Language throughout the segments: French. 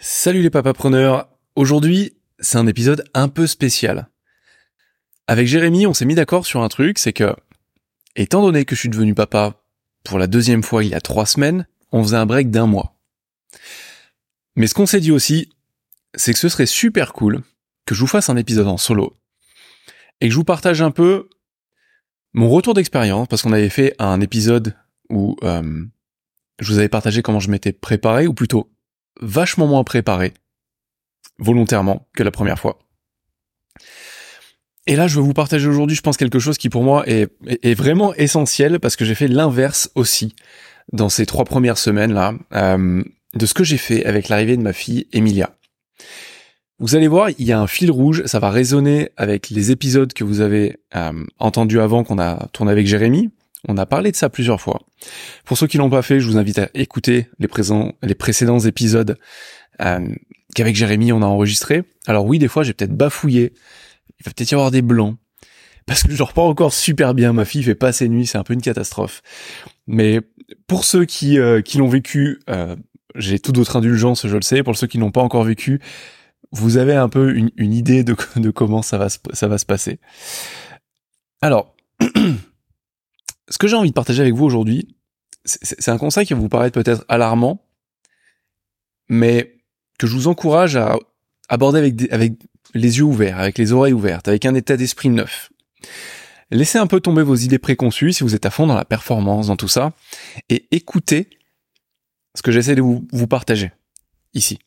Salut les papapreneurs. Aujourd'hui, c'est un épisode un peu spécial. Avec Jérémy, on s'est mis d'accord sur un truc, c'est que, étant donné que je suis devenu papa pour la deuxième fois il y a trois semaines, on faisait un break d'un mois. Mais ce qu'on s'est dit aussi, c'est que ce serait super cool que je vous fasse un épisode en solo et que je vous partage un peu mon retour d'expérience, parce qu'on avait fait un épisode où euh, je vous avais partagé comment je m'étais préparé, ou plutôt vachement moins préparé, volontairement, que la première fois. Et là, je veux vous partager aujourd'hui, je pense, quelque chose qui pour moi est, vraiment essentiel, parce que j'ai fait l'inverse aussi dans ces trois premières semaines-là, euh, de ce que j'ai fait avec l'arrivée de ma fille Emilia. Vous allez voir, il y a un fil rouge, ça va résonner avec les épisodes que vous avez euh, entendus avant qu'on a tourné avec Jérémy. On a parlé de ça plusieurs fois. Pour ceux qui l'ont pas fait, je vous invite à écouter les, présents, les précédents épisodes euh, qu'avec Jérémy on a enregistrés. Alors oui, des fois j'ai peut-être bafouillé, il va peut-être y avoir des blancs, parce que je pas encore super bien, ma fille fait pas ses nuits, c'est un peu une catastrophe. Mais pour ceux qui, euh, qui l'ont vécu, euh, j'ai tout d'autres indulgence, je le sais. Pour ceux qui n'ont pas encore vécu, vous avez un peu une, une idée de, de, comment ça va, ça va se passer. Alors, ce que j'ai envie de partager avec vous aujourd'hui, c'est un conseil qui va vous paraître peut-être alarmant, mais que je vous encourage à aborder avec, les yeux ouverts, avec les oreilles ouvertes, avec un état d'esprit neuf. Laissez un peu tomber vos idées préconçues si vous êtes à fond dans la performance, dans tout ça, et écoutez ce que j'essaie de vous, partager ici.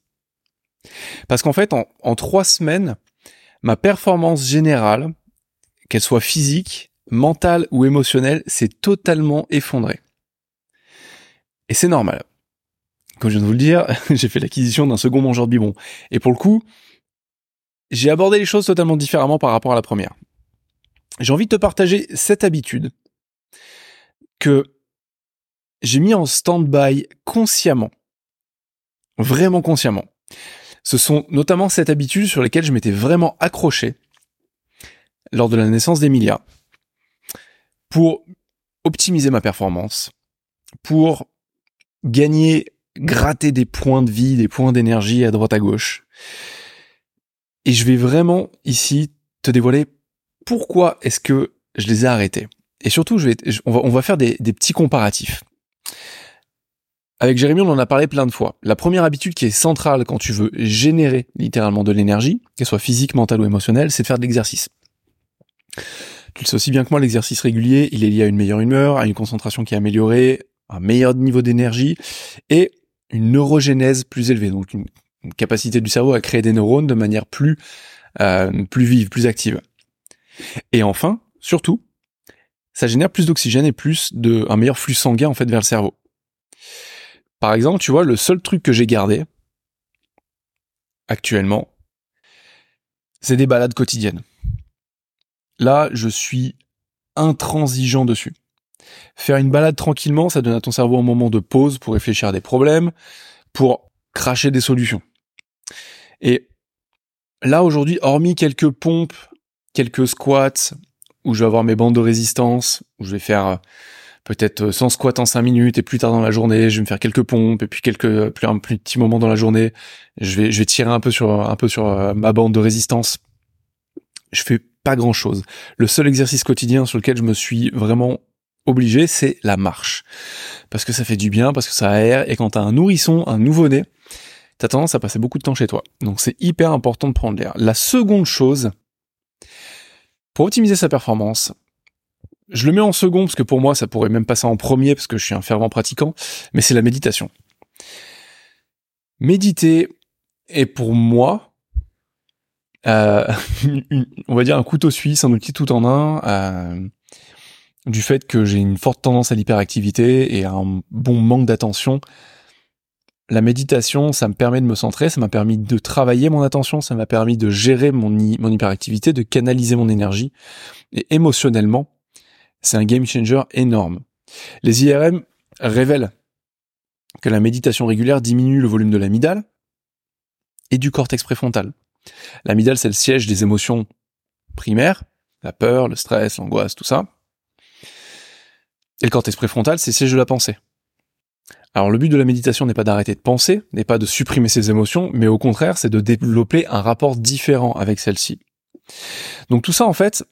Parce qu'en fait, en trois semaines, ma performance générale, qu'elle soit physique, mentale ou émotionnelle, s'est totalement effondrée. Et c'est normal. Comme je viens de vous le dire, j'ai fait l'acquisition d'un second mangeur de biberon. Et pour le coup, j'ai abordé les choses totalement différemment par rapport à la première. J'ai envie de te partager cette habitude que j'ai mis en stand-by consciemment. Vraiment consciemment. Ce sont notamment cette habitude sur lesquelles je m'étais vraiment accroché lors de la naissance d'Emilia pour optimiser ma performance, pour gagner, gratter des points de vie, des points d'énergie à droite à gauche. Et je vais vraiment ici te dévoiler pourquoi est-ce que je les ai arrêtés. Et surtout, je vais, on, va, on va faire des, des petits comparatifs. Avec Jérémy, on en a parlé plein de fois. La première habitude qui est centrale quand tu veux générer littéralement de l'énergie, qu'elle soit physique, mentale ou émotionnelle, c'est de faire de l'exercice. Tu le sais aussi bien que moi, l'exercice régulier, il est lié à une meilleure humeur, à une concentration qui est améliorée, un meilleur niveau d'énergie et une neurogénèse plus élevée, donc une, capacité du cerveau à créer des neurones de manière plus euh, plus vive, plus active. Et enfin, surtout, ça génère plus d'oxygène et plus de un meilleur flux sanguin en fait vers le cerveau. Par exemple, tu vois, le seul truc que j'ai gardé actuellement, c'est des balades quotidiennes. Là, je suis intransigeant dessus. Faire une balade tranquillement, ça donne à ton cerveau un moment de pause pour réfléchir à des problèmes, pour cracher des solutions. Et là, aujourd'hui, hormis quelques pompes, quelques squats, où je vais avoir mes bandes de résistance, où je vais faire euh, peut-être 100 squats en 5 minutes, et plus tard dans la journée, je vais me faire quelques pompes, et puis quelques, plus un petit moment dans la journée, je vais, je vais tirer un peu sur, un peu sur euh, ma bande de résistance. Je fais pas grand chose. Le seul exercice quotidien sur lequel je me suis vraiment obligé, c'est la marche. Parce que ça fait du bien, parce que ça aère, et quand t'as un nourrisson, un nouveau-né, t'as tendance à passer beaucoup de temps chez toi. Donc c'est hyper important de prendre l'air. La seconde chose, pour optimiser sa performance, je le mets en second parce que pour moi ça pourrait même passer en premier parce que je suis un fervent pratiquant, mais c'est la méditation. Méditer est pour moi, euh, on va dire un couteau suisse, un outil tout en un, euh, du fait que j'ai une forte tendance à l'hyperactivité et un bon manque d'attention. La méditation, ça me permet de me centrer, ça m'a permis de travailler mon attention, ça m'a permis de gérer mon, mon hyperactivité, de canaliser mon énergie. Et émotionnellement, c'est un game changer énorme. Les IRM révèlent que la méditation régulière diminue le volume de l'amygdale et du cortex préfrontal. L'amygdale, c'est le siège des émotions primaires, la peur, le stress, l'angoisse, tout ça. Et le cortex préfrontal, c'est le siège de la pensée. Alors le but de la méditation n'est pas d'arrêter de penser, n'est pas de supprimer ses émotions, mais au contraire, c'est de développer un rapport différent avec celle-ci. Donc tout ça, en fait,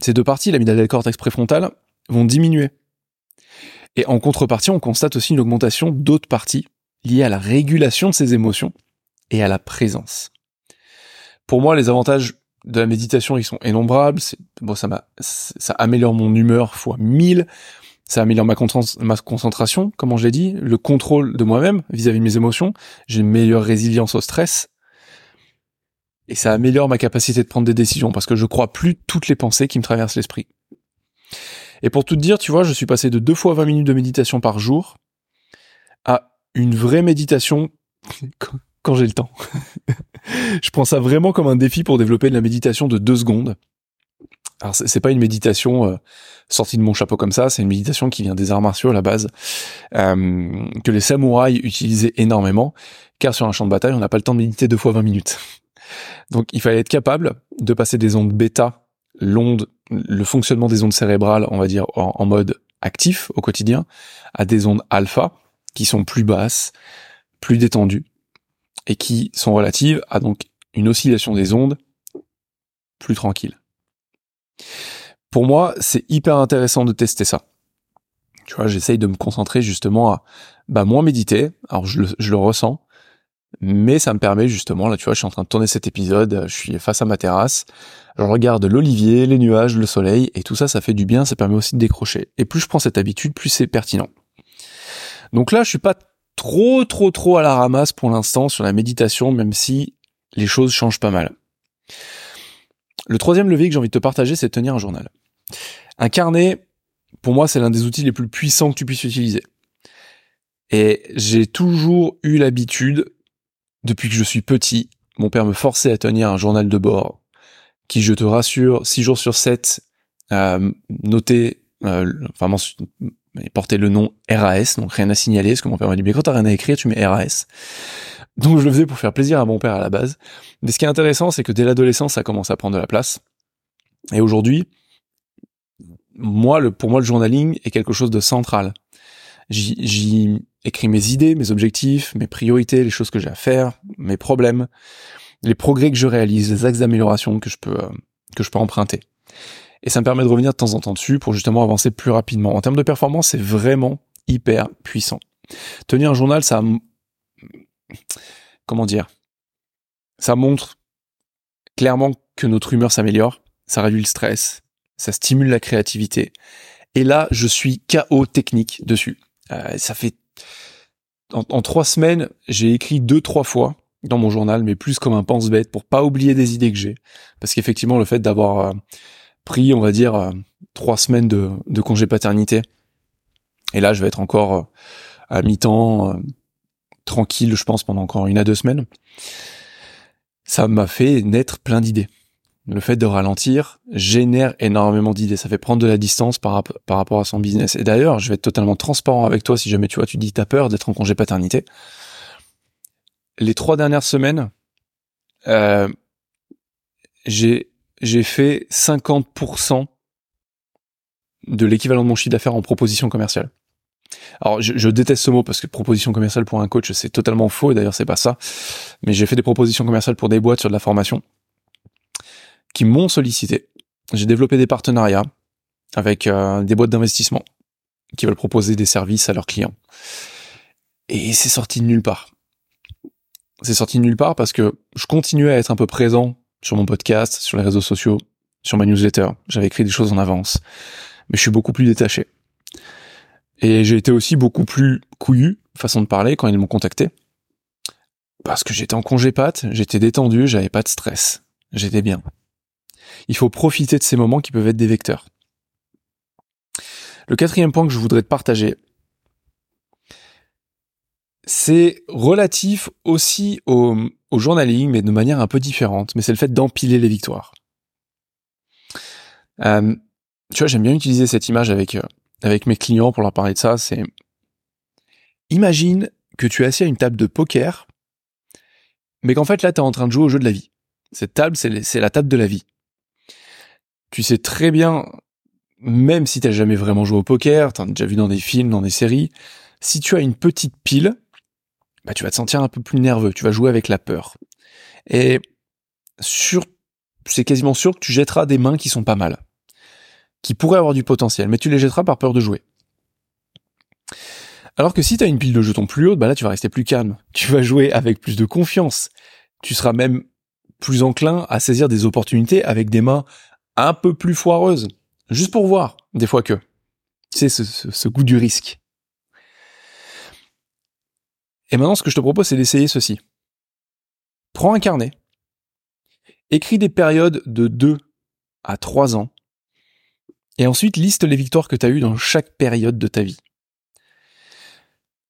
ces deux parties, l'amygdale et le cortex préfrontal, vont diminuer. Et en contrepartie, on constate aussi une augmentation d'autres parties liées à la régulation de ces émotions et à la présence. Pour moi, les avantages de la méditation, ils sont innombrables. Bon, ça, ça améliore mon humeur fois 1000, ça améliore ma, ma concentration, comme je l'ai dit, le contrôle de moi-même vis-à-vis de mes émotions, j'ai une meilleure résilience au stress, et ça améliore ma capacité de prendre des décisions, parce que je crois plus toutes les pensées qui me traversent l'esprit. Et pour tout te dire, tu vois, je suis passé de deux fois 20 minutes de méditation par jour à une vraie méditation quand j'ai le temps. je prends ça vraiment comme un défi pour développer de la méditation de deux secondes. Alors c'est pas une méditation euh, sortie de mon chapeau comme ça, c'est une méditation qui vient des arts martiaux à la base, euh, que les samouraïs utilisaient énormément, car sur un champ de bataille, on n'a pas le temps de méditer deux fois 20 minutes. Donc il fallait être capable de passer des ondes bêta, l'onde, le fonctionnement des ondes cérébrales, on va dire en, mode actif au quotidien, à des ondes alpha, qui sont plus basses, plus détendues, et qui sont relatives à donc une oscillation des ondes plus tranquille. Pour moi, c'est hyper intéressant de tester ça. Tu vois, j'essaye de me concentrer justement à bah, moins méditer. Alors je le, je le ressens, mais ça me permet justement, là tu vois, je suis en train de tourner cet épisode, je suis face à ma terrasse, je regarde l'olivier, les nuages, le soleil, et tout ça, ça fait du bien, ça permet aussi de décrocher. Et plus je prends cette habitude, plus c'est pertinent. Donc là, je suis pas trop, trop, trop à la ramasse pour l'instant sur la méditation, même si les choses changent pas mal. Le troisième levier que j'ai envie de te partager, c'est tenir un journal. Un carnet, pour moi, c'est l'un des outils les plus puissants que tu puisses utiliser. Et j'ai toujours eu l'habitude, depuis que je suis petit, mon père me forçait à tenir un journal de bord, qui, je te rassure, 6 jours sur 7, euh, noté, euh, enfin, portait le nom RAS, donc rien à signaler, parce que mon père m'a dit, mais quand t'as rien à écrire, tu mets RAS. Donc je le faisais pour faire plaisir à mon père à la base. Mais ce qui est intéressant, c'est que dès l'adolescence, ça commence à prendre de la place. Et aujourd'hui, moi, le, pour moi, le journaling est quelque chose de central. J'y écris mes idées, mes objectifs, mes priorités, les choses que j'ai à faire, mes problèmes, les progrès que je réalise, les axes d'amélioration que je peux euh, que je peux emprunter. Et ça me permet de revenir de temps en temps dessus pour justement avancer plus rapidement. En termes de performance, c'est vraiment hyper puissant. Tenir un journal, ça comment dire, ça montre clairement que notre humeur s'améliore, ça réduit le stress, ça stimule la créativité. Et là, je suis KO technique dessus. Euh, ça fait en, trois semaines, j'ai écrit deux trois fois dans mon journal, mais plus comme un pense-bête pour pas oublier des idées que j'ai, parce qu'effectivement, le fait d'avoir euh, pris, on va dire, euh, trois semaines de, congé paternité, et là, je vais être encore à mi-temps tranquille, je pense, pendant encore une à deux semaines, ça m'a fait naître plein d'idées. Le fait de ralentir génère énormément d'idées. Ça fait prendre de la distance par, par rapport à son business. Et d'ailleurs, je vais être totalement transparent avec toi si jamais tu vois, tu dis t'as peur d'être en congé paternité. Les trois dernières semaines, euh, j'ai j'ai fait 50% de l'équivalent de mon chiffre d'affaires en proposition commerciale. Alors, je, déteste ce mot parce que proposition commerciale pour un coach, c'est totalement faux. Et d'ailleurs, c'est pas ça. Mais j'ai fait des propositions commerciales pour des boîtes sur de la formation qui m'ont sollicité. J'ai développé des partenariats avec euh, des boîtes d'investissement qui veulent proposer des services à leurs clients. Et c'est sorti de nulle part. C'est sorti de nulle part parce que je continuais à être un peu présent sur mon podcast, sur les réseaux sociaux, sur ma newsletter. J'avais écrit des choses en avance. Mais je suis beaucoup plus détaché. Et j'ai été aussi beaucoup plus couillu, façon de parler, quand ils m'ont contacté. Parce que j'étais en congé pâte, j'étais détendu, j'avais pas de stress. J'étais bien. Il faut profiter de ces moments qui peuvent être des vecteurs. Le quatrième point que je voudrais te partager, c'est relatif aussi au, au, journaling, mais de manière un peu différente. Mais c'est le fait d'empiler les victoires. Euh, tu vois, j'aime bien utiliser cette image avec euh, avec mes clients pour leur parler de ça, c'est imagine que tu es assis à une table de poker, mais qu'en fait là tu es en train de jouer au jeu de la vie. Cette table, c'est la table de la vie. Tu sais très bien, même si t'as jamais vraiment joué au poker, t'en as déjà vu dans des films, dans des séries, si tu as une petite pile, bah, tu vas te sentir un peu plus nerveux, tu vas jouer avec la peur. Et sur, c'est quasiment sûr que tu jetteras des mains qui sont pas mal, qui pourraient avoir du potentiel, mais tu les jetteras par peur de jouer. Alors que si tu as une pile de jetons plus haute, bah là tu vas rester plus calme. Tu vas jouer avec plus de confiance. Tu seras même plus enclin à saisir des opportunités avec des mains un peu plus foireuses. Juste pour voir, des fois que. Tu sais, ce goût du risque. Et maintenant, ce que je te propose, c'est d'essayer ceci. Prends un carnet, écris des périodes de 2 à 3 ans, et ensuite liste les victoires que tu as eues dans chaque période de ta vie.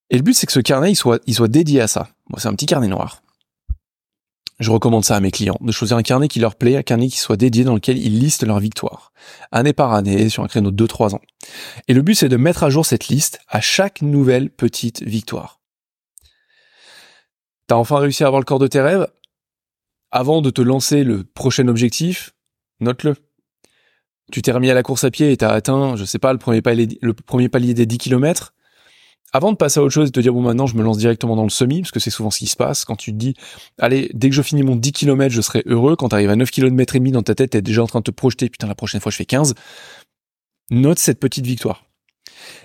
Et le but, c'est que ce carnet, il soit, dédié à ça. Moi, c'est un petit carnet noir. Je recommande ça à mes clients, de choisir un carnet qui leur plaît, un carnet qui soit dédié dans lequel ils listent leurs victoires, année par année, sur un créneau de 2-3 ans. Et le but, c'est de mettre à jour cette liste à chaque nouvelle petite victoire. T'as enfin réussi à avoir le corps de tes rêves? Avant de te lancer le prochain objectif, note-le. Tu t'es remis à la course à pied et t'as atteint, je sais pas, le premier palier, des 10 km. Avant de passer à autre chose et de te dire, bon, maintenant, je me lance directement dans le semi, parce que c'est souvent ce qui se passe. Quand tu te dis, allez, dès que je finis mon 10 km, je serai heureux. Quand t'arrives à 9 km et demi dans ta tête, t'es déjà en train de te projeter, putain, la prochaine fois, je fais 15. Note cette petite victoire.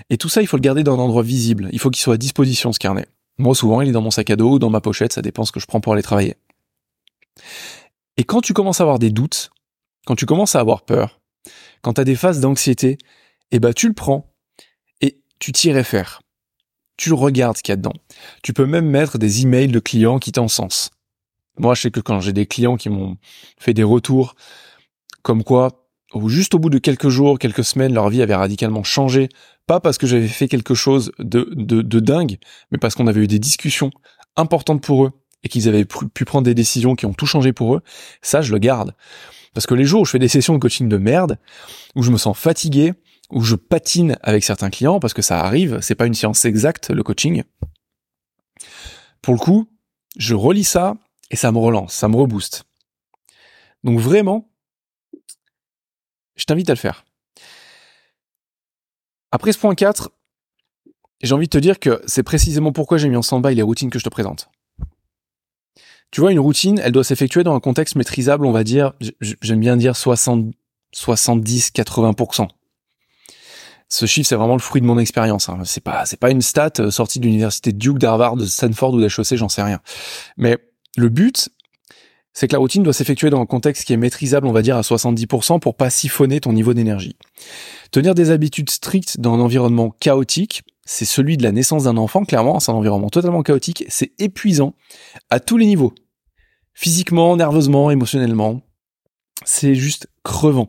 Et tout ça, il faut le garder dans un endroit visible. Il faut qu'il soit à disposition, ce carnet. Moi, souvent, il est dans mon sac à dos ou dans ma pochette, ça dépend ce que je prends pour aller travailler. Et quand tu commences à avoir des doutes, quand tu commences à avoir peur, quand tu as des phases d'anxiété, eh ben, tu le prends et tu t'y réfères. Tu regardes ce qu'il y a dedans. Tu peux même mettre des emails de clients qui t'encensent. Moi, je sais que quand j'ai des clients qui m'ont fait des retours comme quoi, juste au bout de quelques jours, quelques semaines, leur vie avait radicalement changé pas parce que j'avais fait quelque chose de, de, de dingue, mais parce qu'on avait eu des discussions importantes pour eux et qu'ils avaient pu prendre des décisions qui ont tout changé pour eux, ça je le garde. Parce que les jours où je fais des sessions de coaching de merde, où je me sens fatigué, où je patine avec certains clients, parce que ça arrive, c'est pas une science exacte le coaching. Pour le coup, je relis ça et ça me relance, ça me rebooste. Donc vraiment, je t'invite à le faire. Après ce point 4, j'ai envie de te dire que c'est précisément pourquoi j'ai mis en stand-by les routines que je te présente. Tu vois, une routine, elle doit s'effectuer dans un contexte maîtrisable, on va dire, j'aime bien dire 60, 70, 80%. Ce chiffre, c'est vraiment le fruit de mon expérience. Hein. C'est pas, pas une stat euh, sortie de l'université Duke, d'Harvard, de Stanford ou d'HEC, j'en sais rien. Mais le but, c'est que la routine doit s'effectuer dans un contexte qui est maîtrisable, on va dire, à 70% pour pas siphonner ton niveau d'énergie. Tenir des habitudes strictes dans un environnement chaotique, c'est celui de la naissance d'un enfant, clairement, c'est un environnement totalement chaotique, c'est épuisant à tous les niveaux. Physiquement, nerveusement, émotionnellement. C'est juste crevant.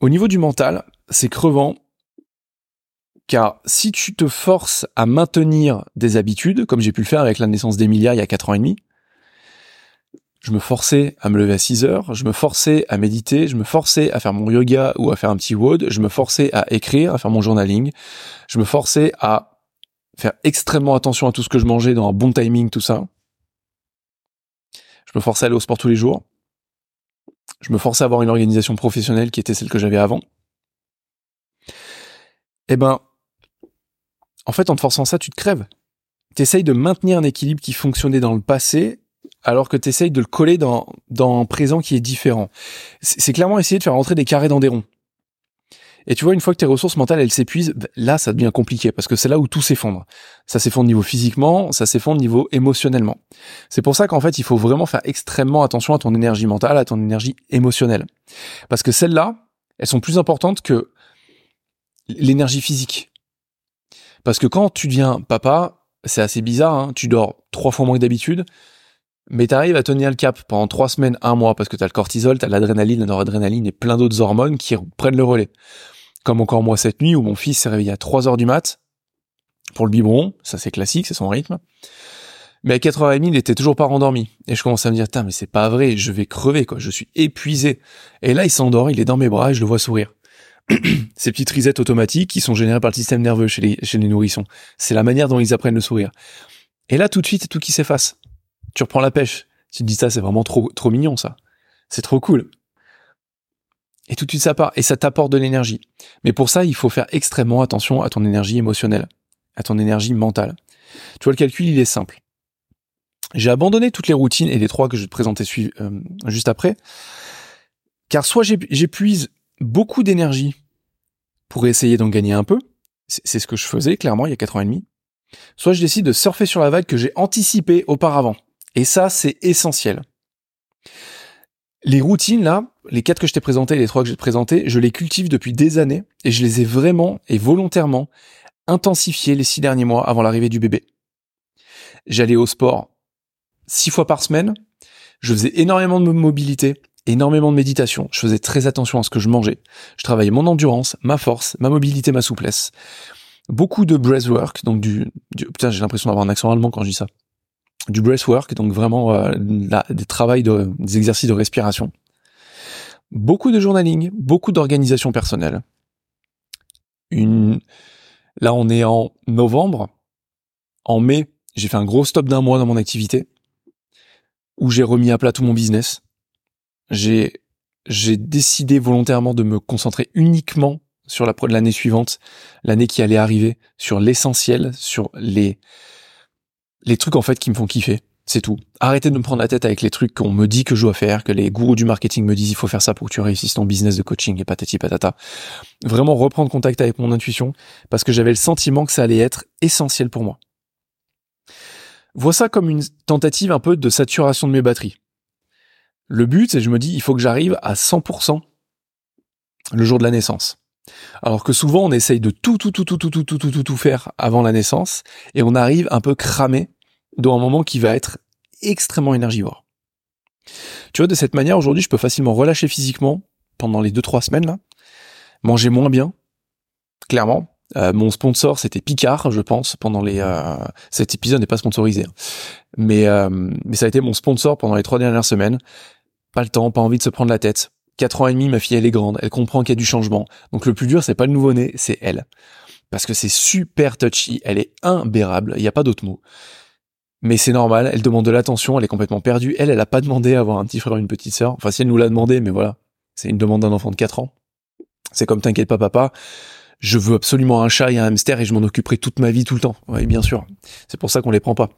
Au niveau du mental, c'est crevant car si tu te forces à maintenir des habitudes, comme j'ai pu le faire avec la naissance d'Emilia il y a 4 ans et demi, je me forçais à me lever à 6 heures, je me forçais à méditer, je me forçais à faire mon yoga ou à faire un petit WOD, je me forçais à écrire, à faire mon journaling, je me forçais à faire extrêmement attention à tout ce que je mangeais dans un bon timing, tout ça. Je me forçais à aller au sport tous les jours. Je me forçais à avoir une organisation professionnelle qui était celle que j'avais avant. Eh ben, en fait, en te forçant ça, tu te crèves. T'essayes de maintenir un équilibre qui fonctionnait dans le passé alors que tu essayes de le coller dans, dans un présent qui est différent. C'est clairement essayer de faire rentrer des carrés dans des ronds. Et tu vois, une fois que tes ressources mentales, elles s'épuisent, bah, là, ça devient compliqué parce que c'est là où tout s'effondre. Ça s'effondre niveau physiquement, ça s'effondre niveau émotionnellement. C'est pour ça qu'en fait, il faut vraiment faire extrêmement attention à ton énergie mentale, à ton énergie émotionnelle. Parce que celles-là, elles sont plus importantes que l'énergie physique. Parce que quand tu deviens papa, c'est assez bizarre, hein, tu dors trois fois moins que d'habitude, mais t'arrives à tenir le cap pendant trois semaines, un mois, parce que t'as le cortisol, t'as l'adrénaline, la noradrénaline et plein d'autres hormones qui prennent le relais. Comme encore moi cette nuit où mon fils s'est réveillé à 3 heures du mat pour le biberon, ça c'est classique, c'est son rythme. Mais à 4h30, il était toujours pas rendormi. Et je commence à me dire, mais c'est pas vrai, je vais crever, quoi, je suis épuisé. Et là, il s'endort, il est dans mes bras et je le vois sourire. Ces petites risettes automatiques qui sont générées par le système nerveux chez les, chez les nourrissons. C'est la manière dont ils apprennent le sourire. Et là, tout de suite, tout qui s'efface tu reprends la pêche. Tu te dis ça, c'est vraiment trop, trop mignon, ça. C'est trop cool. Et tout de suite ça part et ça t'apporte de l'énergie. Mais pour ça, il faut faire extrêmement attention à ton énergie émotionnelle, à ton énergie mentale. Tu vois, le calcul, il est simple. J'ai abandonné toutes les routines et les trois que je vais te présenter euh, juste après, car soit j'épuise beaucoup d'énergie pour essayer d'en gagner un peu, c'est ce que je faisais clairement il y a 4 ans et demi, soit je décide de surfer sur la vague que j'ai anticipée auparavant. Et ça, c'est essentiel. Les routines, là, les quatre que je t'ai présentées, les trois que j'ai présentés, je les cultive depuis des années et je les ai vraiment et volontairement intensifiées les six derniers mois avant l'arrivée du bébé. J'allais au sport six fois par semaine. Je faisais énormément de mobilité, énormément de méditation. Je faisais très attention à ce que je mangeais. Je travaillais mon endurance, ma force, ma mobilité, ma souplesse. Beaucoup de breathwork, donc du, putain, j'ai l'impression d'avoir un accent allemand quand je dis ça. Du breathwork, donc vraiment euh, des travails de, des exercices de respiration. Beaucoup de journaling, beaucoup d'organisation personnelle. Une, là on est en novembre. En mai, j'ai fait un gros stop d'un mois dans mon activité où j'ai remis à plat tout mon business. J'ai j'ai décidé volontairement de me concentrer uniquement sur la l'année suivante, l'année qui allait arriver, sur l'essentiel, sur les les trucs en fait qui me font kiffer. C'est tout. Arrêtez de me prendre la tête avec les trucs qu'on me dit que je dois faire, que les gourous du marketing me disent il faut faire ça pour que tu réussisses ton business de coaching et patati patata. Vraiment reprendre contact avec mon intuition parce que j'avais le sentiment que ça allait être essentiel pour moi vois ça comme une tentative un peu de saturation de mes batteries. Le but, c'est je me dis, il faut que j'arrive à 100% le jour de la naissance. Alors que souvent, on essaye de tout, tout, tout, tout, tout, tout, tout, tout, tout, tout faire avant la naissance, et on arrive un peu cramé dans un moment qui va être extrêmement énergivore. Tu vois, de cette manière, aujourd'hui, je peux facilement relâcher physiquement pendant les 2-3 semaines, là, manger moins bien, clairement, euh, mon sponsor, c'était Picard, je pense, pendant les. Euh, cet épisode n'est pas sponsorisé, hein. mais euh, mais ça a été mon sponsor pendant les trois dernières semaines. Pas le temps, pas envie de se prendre la tête. Quatre ans et demi, ma fille elle est grande, elle comprend qu'il y a du changement. Donc le plus dur, c'est pas le nouveau-né, c'est elle, parce que c'est super touchy, elle est imbérable, il n'y a pas d'autre mot. Mais c'est normal, elle demande de l'attention, elle est complètement perdue. Elle, elle a pas demandé à avoir un petit frère ou une petite sœur. Enfin, si elle nous l'a demandé, mais voilà, c'est une demande d'un enfant de 4 ans. C'est comme t'inquiète pas, papa je veux absolument un chat et un hamster et je m'en occuperai toute ma vie tout le temps. Oui, bien sûr. C'est pour ça qu'on les prend pas.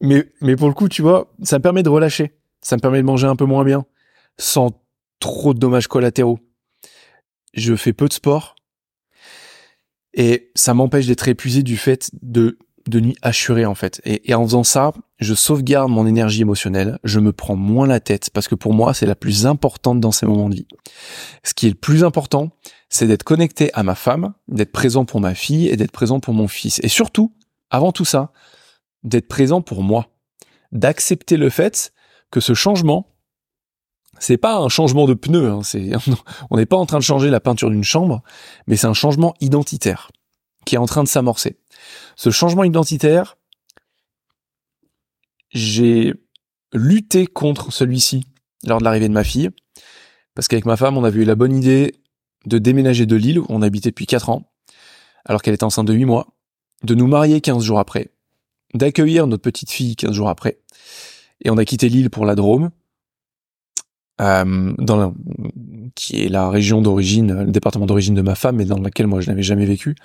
Mais, mais pour le coup, tu vois, ça me permet de relâcher. Ça me permet de manger un peu moins bien, sans trop de dommages collatéraux. Je fais peu de sport. Et ça m'empêche d'être épuisé du fait de de nuit assurée en fait. Et, en faisant ça, je sauvegarde mon énergie émotionnelle, je me prends moins la tête parce que pour moi c'est la plus importante dans ces moments de vie. Ce qui est le plus important, c'est d'être connecté à ma femme, d'être présent pour ma fille et d'être présent pour mon fils. Et surtout, avant tout ça, d'être présent pour moi, d'accepter le fait que ce changement, c'est pas un changement de pneu, hein, on n'est pas en train de changer la peinture d'une chambre, mais c'est un changement identitaire qui est en train de s'amorcer. Ce changement identitaire, j'ai lutté contre celui-ci lors de l'arrivée de ma fille, parce qu'avec ma femme, on avait eu la bonne idée de déménager de l'île où on habitait depuis 4 ans, alors qu'elle était enceinte de 8 mois, de nous marier 15 jours après, d'accueillir notre petite fille 15 jours après, et on a quitté l'île pour la Drôme, euh, qui est la région d'origine, le département d'origine de ma femme, mais dans laquelle moi je n'avais jamais vécu.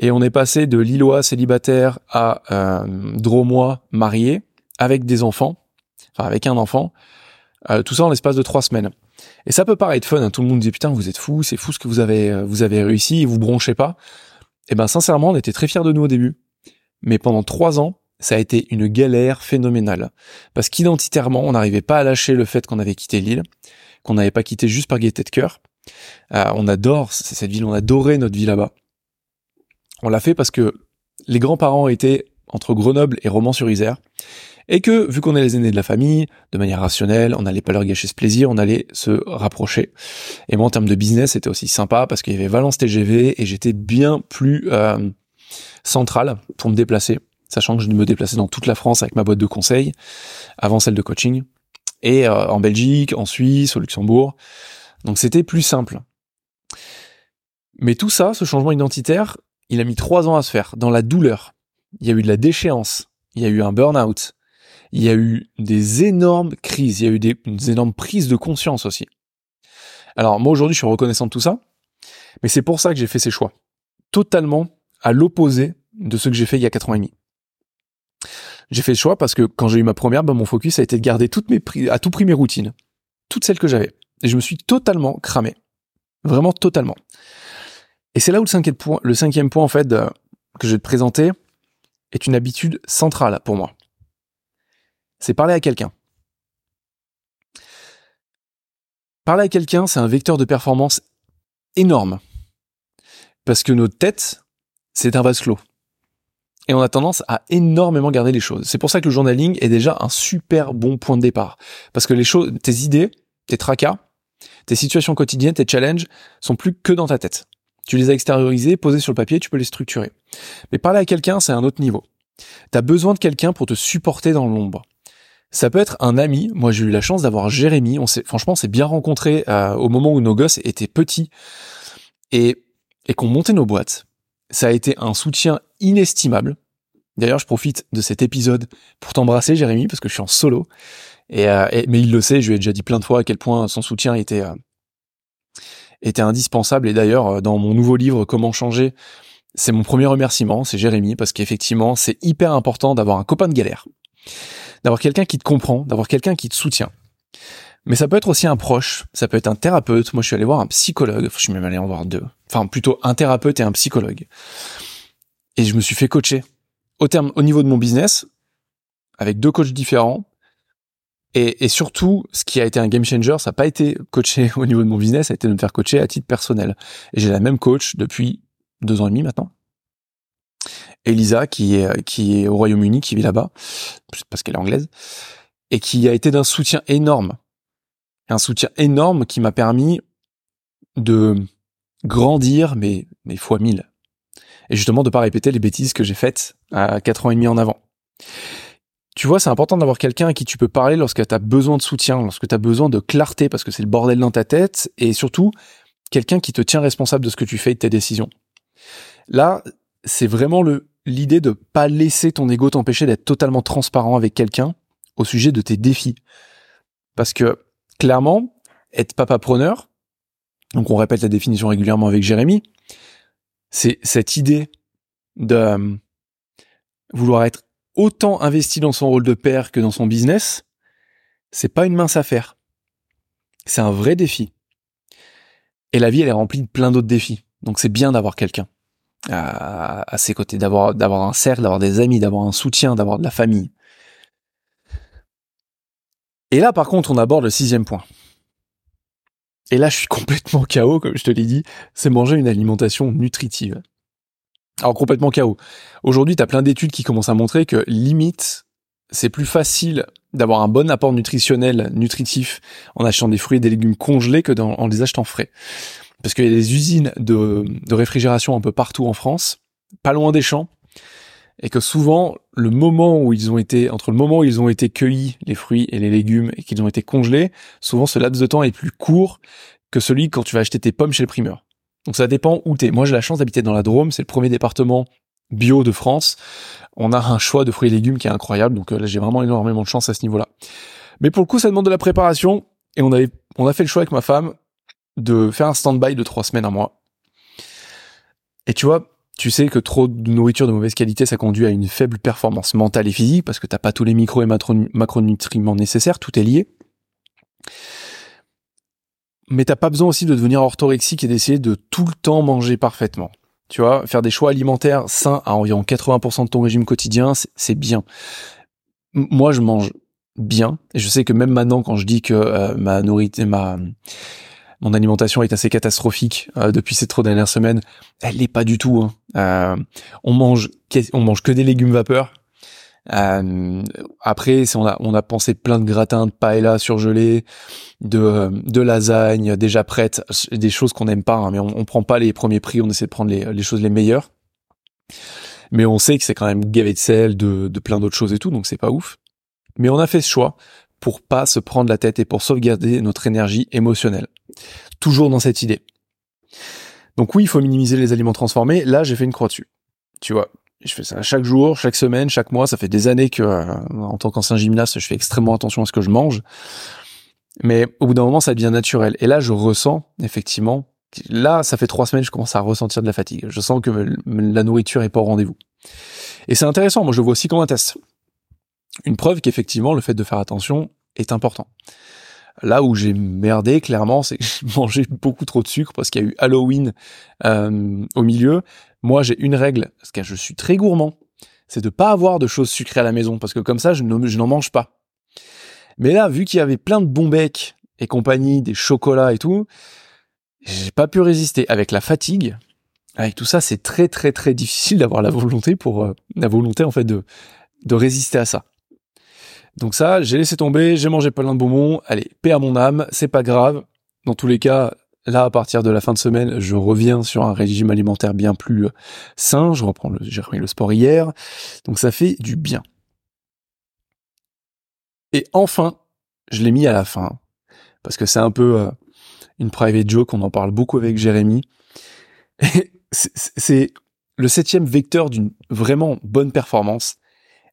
Et on est passé de Lillois célibataire à euh, Dromois marié avec des enfants, enfin avec un enfant, euh, tout ça en l'espace de trois semaines. Et ça peut paraître fun, hein. tout le monde dit putain vous êtes fou, c'est fou ce que vous avez euh, vous avez réussi, vous bronchez pas. Et eh ben sincèrement on était très fiers de nous au début, mais pendant trois ans ça a été une galère phénoménale parce qu'identitairement on n'arrivait pas à lâcher le fait qu'on avait quitté l'île, qu'on n'avait pas quitté juste par gaieté de cœur. Euh, on adore cette ville, on adorait notre vie là-bas. On l'a fait parce que les grands-parents étaient entre Grenoble et Romans-sur-Isère, et que, vu qu'on est les aînés de la famille, de manière rationnelle, on n'allait pas leur gâcher ce plaisir, on allait se rapprocher. Et moi, en termes de business, c'était aussi sympa parce qu'il y avait Valence TGV et j'étais bien plus euh, central pour me déplacer, sachant que je me déplaçais dans toute la France avec ma boîte de conseil, avant celle de coaching, et euh, en Belgique, en Suisse, au Luxembourg. Donc c'était plus simple. Mais tout ça, ce changement identitaire, il a mis trois ans à se faire, dans la douleur. Il y a eu de la déchéance, il y a eu un burn-out, il y a eu des énormes crises, il y a eu des, énormes prises de conscience aussi. Alors moi aujourd'hui je suis reconnaissant de tout ça, mais c'est pour ça que j'ai fait ces choix. Totalement à l'opposé de ce que j'ai fait il y a quatre ans et demi. J'ai fait le choix parce que quand j'ai eu ma première, bah, mon focus a été de garder toutes mes à tout prix mes routines, toutes celles que j'avais. Et je me suis totalement cramé. Vraiment totalement. Et c'est là où le cinquième point, le cinquième point en fait que je vais te présenter est une habitude centrale pour moi. C'est parler à quelqu'un. Parler à quelqu'un, c'est un vecteur de performance énorme. Parce que notre tête, c'est un vase clos. Et on a tendance à énormément garder les choses. C'est pour ça que le journaling est déjà un super bon point de départ. Parce que les choses, tes idées, tes tracas, tes situations quotidiennes, tes challenges sont plus que dans ta tête. Tu les as extériorisés, posés sur le papier, tu peux les structurer. Mais parler à quelqu'un, c'est un autre niveau. T'as besoin de quelqu'un pour te supporter dans l'ombre. Ça peut être un ami. Moi, j'ai eu la chance d'avoir Jérémy. On s'est, franchement, on s'est bien rencontrés euh, au moment où nos gosses étaient petits et et qu'on montait nos boîtes. Ça a été un soutien inestimable. D'ailleurs, je profite de cet épisode pour t'embrasser, Jérémy, parce que je suis en solo. Et, euh, mais il le sait. Je lui ai déjà dit plein de fois à quel point son soutien était euh, était indispensable. Et d'ailleurs, dans mon nouveau livre Comment changer, c'est mon premier remerciement, c'est Jérémy, parce qu'effectivement, c'est hyper important d'avoir un copain de galère d'avoir quelqu'un qui te comprend, d'avoir quelqu'un qui te soutient. Mais ça peut être aussi un proche, ça peut être un thérapeute. Moi, je suis allé voir un psychologue. je suis même allé en voir deux. Enfin, plutôt un thérapeute et un psychologue. Et je me suis fait coacher au terme, au niveau de mon business, avec deux coachs différents. Et, et surtout, ce qui a été un game changer, ça n'a pas été coaché au niveau de mon business, ça a été de me faire coacher à titre personnel. Et j'ai la même coach depuis deux ans et demi maintenant. Elisa qui est qui est au Royaume-Uni, qui vit là-bas, parce qu'elle est anglaise, et qui a été d'un soutien énorme, un soutien énorme qui m'a permis de grandir, mais mais fois mille, et justement de pas répéter les bêtises que j'ai faites à quatre ans et demi en avant. Tu vois, c'est important d'avoir quelqu'un à qui tu peux parler lorsque tu as besoin de soutien, lorsque tu as besoin de clarté parce que c'est le bordel dans ta tête, et surtout quelqu'un qui te tient responsable de ce que tu fais et de tes décisions. Là, c'est vraiment le l'idée de pas laisser ton ego t'empêcher d'être totalement transparent avec quelqu'un au sujet de tes défis. Parce que clairement, être papa preneur, donc on répète la définition régulièrement avec Jérémy, c'est cette idée de euh, vouloir être autant investi dans son rôle de père que dans son business, c'est pas une mince affaire. C'est un vrai défi. Et la vie, elle est remplie de plein d'autres défis. Donc c'est bien d'avoir quelqu'un à, ses côtés, d'avoir d'avoir un cercle, d'avoir des amis, d'avoir un soutien, d'avoir de la famille. Et là, par contre, on aborde le sixième point. Et là, je suis complètement KO, comme je te l'ai dit, c'est manger une alimentation nutritive. Alors complètement KO. Aujourd'hui, tu as plein d'études qui commencent à montrer que limite, c'est plus facile d'avoir un bon apport nutritionnel, nutritif, en achetant des fruits et des légumes congelés que dans, en les achetant frais parce qu'il y a des usines de, réfrigération un peu partout en France, pas loin des champs, et que souvent le moment où ils ont été entre le moment où ils ont été cueillis les fruits et les légumes et qu'ils ont été congelés, souvent ce laps de temps est plus court que celui quand tu vas acheter tes pommes chez le primeur. Donc ça dépend où t'es. Moi j'ai la chance d'habiter dans la Drôme, c'est le premier département bio de France. On a un choix de fruits et légumes qui est incroyable, donc euh, là j'ai vraiment énormément de chance à ce niveau-là. Mais pour le coup ça demande de la préparation et on avait on a fait le choix avec ma femme de faire un stand-by de trois semaines, à mois. Et tu vois, tu sais que trop de nourriture de mauvaise qualité, ça conduit à une faible performance mentale et physique parce que t'as pas tous les micro et macronutriments nécessaires, tout est lié. Mais t'as pas besoin aussi de devenir orthorexique et d'essayer de tout le temps manger parfaitement. Tu vois, faire des choix alimentaires sains à environ 80% de ton régime quotidien, c'est bien. Moi, je mange bien. Et je sais que même maintenant, quand je dis que euh, ma nourriture, ma mon alimentation est assez catastrophique euh, depuis ces trois dernières semaines. Elle l'est pas du tout. Hein. Euh, on mange, on mange que des légumes vapeur. Euh, après, on a, on a pensé plein de gratins de paella surgelés, de, de lasagne déjà prêtes, des choses qu'on n'aime pas, hein, mais on, on prend pas les premiers prix, on essaie de prendre les, les choses les meilleures. Mais on sait que c'est quand même gavé de sel, de, de plein d'autres choses et tout, donc c'est pas ouf. Mais on a fait ce choix pour pas se prendre la tête et pour sauvegarder notre énergie émotionnelle. Toujours dans cette idée. Donc oui, il faut minimiser les aliments transformés. Là, j'ai fait une croix dessus. Tu vois, je fais ça chaque jour, chaque semaine, chaque mois. Ça fait des années que, euh, en tant qu'ancien gymnaste, je fais extrêmement attention à ce que je mange. Mais au bout d'un moment, ça devient naturel. Et là, je ressens, effectivement, là, ça fait trois semaines, je commence à ressentir de la fatigue. Je sens que la nourriture est pas au rendez-vous. Et c'est intéressant, moi je vois aussi comme un test. Une preuve qu'effectivement, le fait de faire attention est important. Là où j'ai merdé, clairement, c'est que j'ai mangé beaucoup trop de sucre parce qu'il y a eu Halloween euh, au milieu. Moi, j'ai une règle, parce que je suis très gourmand, c'est de pas avoir de choses sucrées à la maison, parce que comme ça, je n'en mange pas. Mais là, vu qu'il y avait plein de bons becs et compagnie, des chocolats et tout, j'ai pas pu résister. Avec la fatigue, avec tout ça, c'est très très très difficile d'avoir la volonté pour euh, la volonté en fait de de résister à ça. Donc ça, j'ai laissé tomber, j'ai mangé plein de bonbons. Allez, paix à mon âme, c'est pas grave. Dans tous les cas, là, à partir de la fin de semaine, je reviens sur un régime alimentaire bien plus euh, sain. Reprends j'ai repris le sport hier, donc ça fait du bien. Et enfin, je l'ai mis à la fin parce que c'est un peu euh, une private joke. On en parle beaucoup avec Jérémy. c'est le septième vecteur d'une vraiment bonne performance.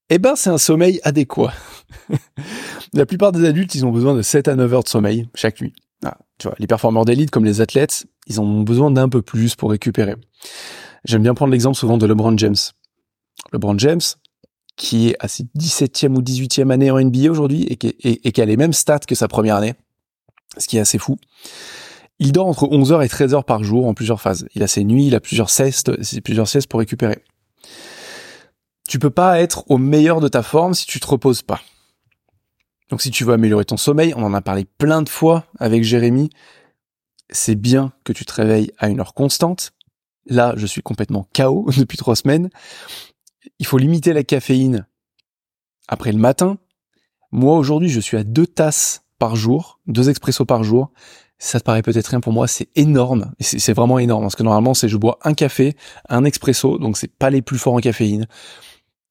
Eh ben, c'est un sommeil adéquat. la plupart des adultes, ils ont besoin de 7 à 9 heures de sommeil chaque nuit. Tu vois, les performeurs d'élite comme les athlètes, ils ont besoin d'un peu plus pour récupérer. J'aime bien prendre l'exemple souvent de LeBron James. LeBron James, qui est à ses 17e ou 18e année en NBA aujourd'hui et qui, et qui a les mêmes stats que sa première année, ce qui est assez fou. Il dort entre 11h et 13h par jour en plusieurs phases. Il a ses nuits, il a plusieurs siestes, plusieurs siestes pour récupérer. Tu peux pas être au meilleur de ta forme si tu te reposes pas. Donc si tu veux améliorer ton sommeil, on en a parlé plein de fois avec Jérémy, c'est bien que tu te réveilles à une heure constante. Là, je suis complètement KO depuis trois semaines. Il faut limiter la caféine après le matin. Moi, aujourd'hui, je suis à deux tasses par jour, deux expressos par jour ça te paraît peut-être rien pour moi, c'est énorme. C'est vraiment énorme parce que normalement, c'est je bois un café, un expresso, donc c'est pas les plus forts en caféine.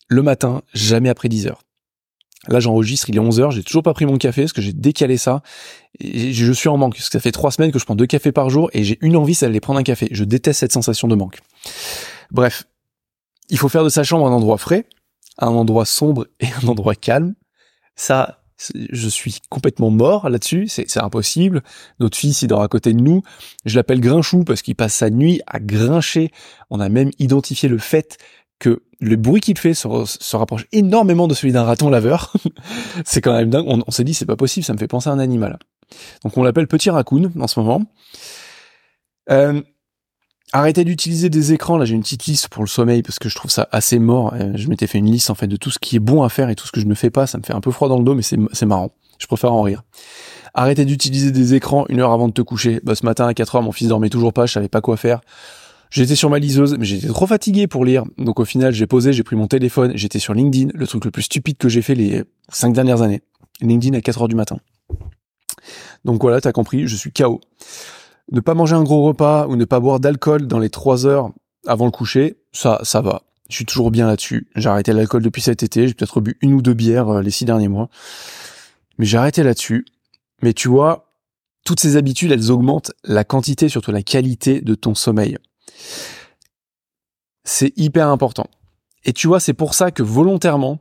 Le matin, jamais après 10 heures. Là, j'enregistre, il est 11 heures, j'ai toujours pas pris mon café parce que j'ai décalé ça. Et je suis en manque parce que ça fait trois semaines que je prends deux cafés par jour et j'ai une envie, c'est d'aller prendre un café. Je déteste cette sensation de manque. Bref, il faut faire de sa chambre un endroit frais, un endroit sombre et un endroit calme. Ça, je suis complètement mort là-dessus, c'est impossible. Notre fils, il dort à côté de nous. Je l'appelle Grinchou parce qu'il passe sa nuit à grincher. On a même identifié le fait que le bruit qu'il fait se, rapproche énormément de celui d'un raton laveur. c'est quand même dingue. On, s'est dit, c'est pas possible, ça me fait penser à un animal. Donc on l'appelle Petit Raccoon en ce moment. Euh, Arrêtez d'utiliser des écrans. Là, j'ai une petite liste pour le sommeil parce que je trouve ça assez mort. Euh, je m'étais fait une liste en fait de tout ce qui est bon à faire et tout ce que je ne fais pas. Ça me fait un peu froid dans le dos, mais c'est marrant. Je préfère en rire. Arrêtez d'utiliser des écrans une heure avant de te coucher. Bah, ce matin à 4 heures, mon fils dormait toujours pas. Je savais pas quoi faire. J'étais sur ma liseuse, mais j'étais trop fatigué pour lire. Donc au final, j'ai posé, j'ai pris mon téléphone, j'étais sur LinkedIn, le truc le plus stupide que j'ai fait les cinq dernières années. LinkedIn à 4 heures du matin. Donc voilà, t'as compris, je suis KO. Ne pas manger un gros repas ou ne pas boire d'alcool dans les trois heures avant le coucher, ça, ça va. Je suis toujours bien là-dessus. J'ai arrêté l'alcool depuis cet été. J'ai peut-être bu une ou deux bières euh, les six derniers mois. Mais j'ai arrêté là-dessus. Mais tu vois, toutes ces habitudes, elles augmentent la quantité, surtout la qualité de ton sommeil. C'est hyper important. Et tu vois, c'est pour ça que volontairement,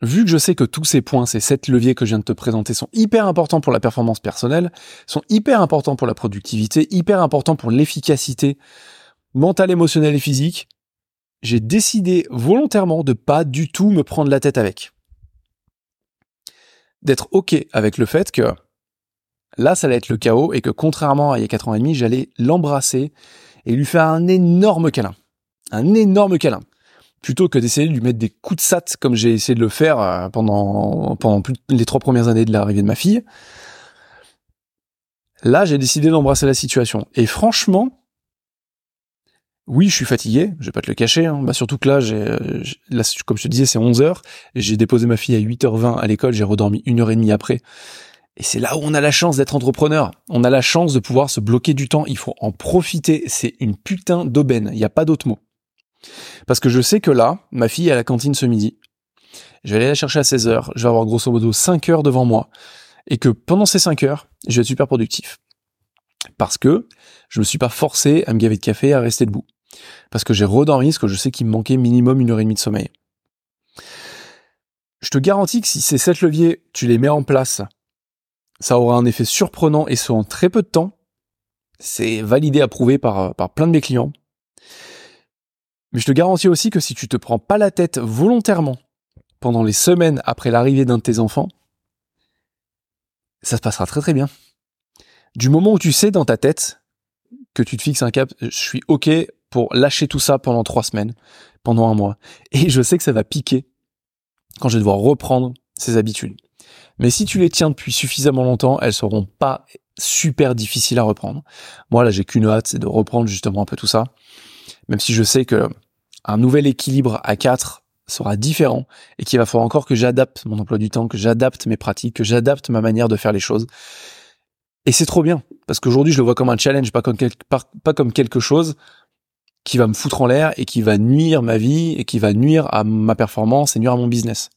Vu que je sais que tous ces points, ces sept leviers que je viens de te présenter sont hyper importants pour la performance personnelle, sont hyper importants pour la productivité, hyper importants pour l'efficacité mentale, émotionnelle et physique, j'ai décidé volontairement de pas du tout me prendre la tête avec. D'être ok avec le fait que là, ça allait être le chaos et que contrairement à il y a 4 ans et demi, j'allais l'embrasser et lui faire un énorme câlin. Un énorme câlin plutôt que d'essayer de lui mettre des coups de sat comme j'ai essayé de le faire euh, pendant pendant les trois premières années de l'arrivée de ma fille. Là, j'ai décidé d'embrasser la situation. Et franchement, oui, je suis fatigué, je vais pas te le cacher. Hein. Bah, surtout que là, euh, là, comme je te disais, c'est 11 heures. J'ai déposé ma fille à 8h20 à l'école, j'ai redormi une heure et demie après. Et c'est là où on a la chance d'être entrepreneur. On a la chance de pouvoir se bloquer du temps. Il faut en profiter. C'est une putain d'aubaine. Il n'y a pas d'autre mot. Parce que je sais que là, ma fille est à la cantine ce midi. Je vais aller la chercher à 16 heures. Je vais avoir grosso modo 5 heures devant moi. Et que pendant ces 5 heures, je vais être super productif. Parce que je me suis pas forcé à me gaver de café et à rester debout. Parce que j'ai redormi ce que je sais qu'il me manquait minimum une heure et demie de sommeil. Je te garantis que si ces 7 leviers, tu les mets en place ça aura un effet surprenant et ce en très peu de temps. C'est validé, approuvé par, par plein de mes clients. Mais je te garantis aussi que si tu te prends pas la tête volontairement pendant les semaines après l'arrivée d'un de tes enfants, ça se passera très très bien. Du moment où tu sais dans ta tête que tu te fixes un cap, je suis ok pour lâcher tout ça pendant trois semaines, pendant un mois. Et je sais que ça va piquer quand je vais devoir reprendre ces habitudes. Mais si tu les tiens depuis suffisamment longtemps, elles seront pas super difficiles à reprendre. Moi, là, j'ai qu'une hâte, c'est de reprendre justement un peu tout ça. Même si je sais que un nouvel équilibre à 4 sera différent et qu'il va falloir encore que j'adapte mon emploi du temps, que j'adapte mes pratiques, que j'adapte ma manière de faire les choses. Et c'est trop bien parce qu'aujourd'hui, je le vois comme un challenge, pas comme, pas comme quelque chose qui va me foutre en l'air et qui va nuire ma vie et qui va nuire à ma performance et nuire à mon business.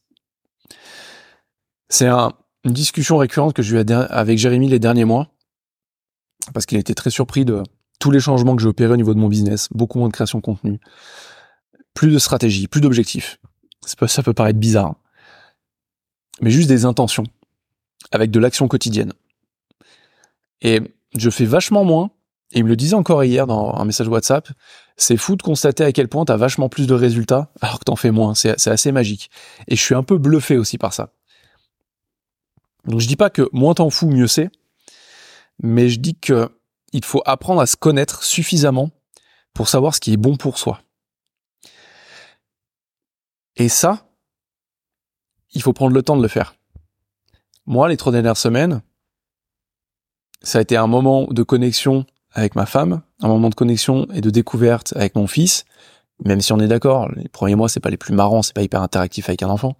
C'est un, une discussion récurrente que j'ai eue avec Jérémy les derniers mois, parce qu'il était très surpris de tous les changements que j'ai opérés au niveau de mon business, beaucoup moins de création de contenu, plus de stratégie, plus d'objectifs. Ça peut paraître bizarre, hein. mais juste des intentions, avec de l'action quotidienne. Et je fais vachement moins, et il me le disait encore hier dans un message WhatsApp, c'est fou de constater à quel point t'as vachement plus de résultats alors que t'en fais moins. C'est assez magique. Et je suis un peu bluffé aussi par ça. Donc je dis pas que moins t'en fous, mieux c'est, mais je dis que il faut apprendre à se connaître suffisamment pour savoir ce qui est bon pour soi. Et ça, il faut prendre le temps de le faire. Moi, les trois dernières semaines, ça a été un moment de connexion avec ma femme, un moment de connexion et de découverte avec mon fils, même si on est d'accord, les premiers mois c'est pas les plus marrants, c'est pas hyper interactif avec un enfant.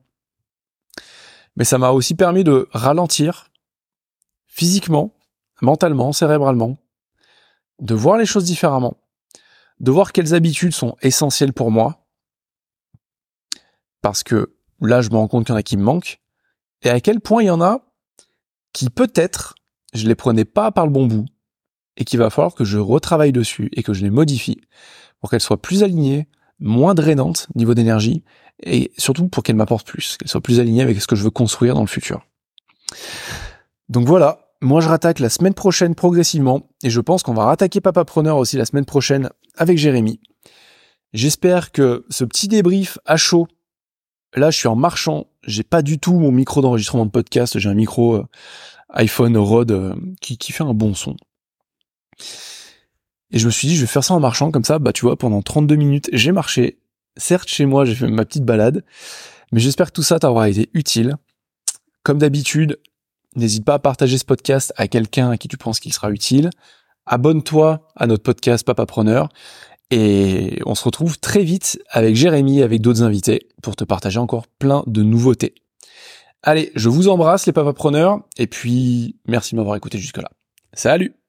Mais ça m'a aussi permis de ralentir physiquement, mentalement, cérébralement, de voir les choses différemment, de voir quelles habitudes sont essentielles pour moi, parce que là je me rends compte qu'il y en a qui me manquent, et à quel point il y en a qui peut-être je les prenais pas par le bon bout, et qu'il va falloir que je retravaille dessus et que je les modifie pour qu'elles soient plus alignées, moins drainantes niveau d'énergie et surtout pour qu'elles m'apportent plus, qu'elles soient plus alignées avec ce que je veux construire dans le futur. Donc voilà, moi je rattaque la semaine prochaine progressivement et je pense qu'on va rattaquer Papa Preneur aussi la semaine prochaine avec Jérémy. J'espère que ce petit débrief à chaud, là je suis en marchant, j'ai pas du tout mon micro d'enregistrement de podcast, j'ai un micro euh, iPhone Rode euh, qui, qui fait un bon son. Et je me suis dit, je vais faire ça en marchant, comme ça, bah tu vois, pendant 32 minutes, j'ai marché. Certes, chez moi, j'ai fait ma petite balade, mais j'espère que tout ça t'aura été utile. Comme d'habitude, n'hésite pas à partager ce podcast à quelqu'un à qui tu penses qu'il sera utile. Abonne-toi à notre podcast Papa Preneur. Et on se retrouve très vite avec Jérémy et avec d'autres invités pour te partager encore plein de nouveautés. Allez, je vous embrasse les papapreneurs et puis merci de m'avoir écouté jusque là. Salut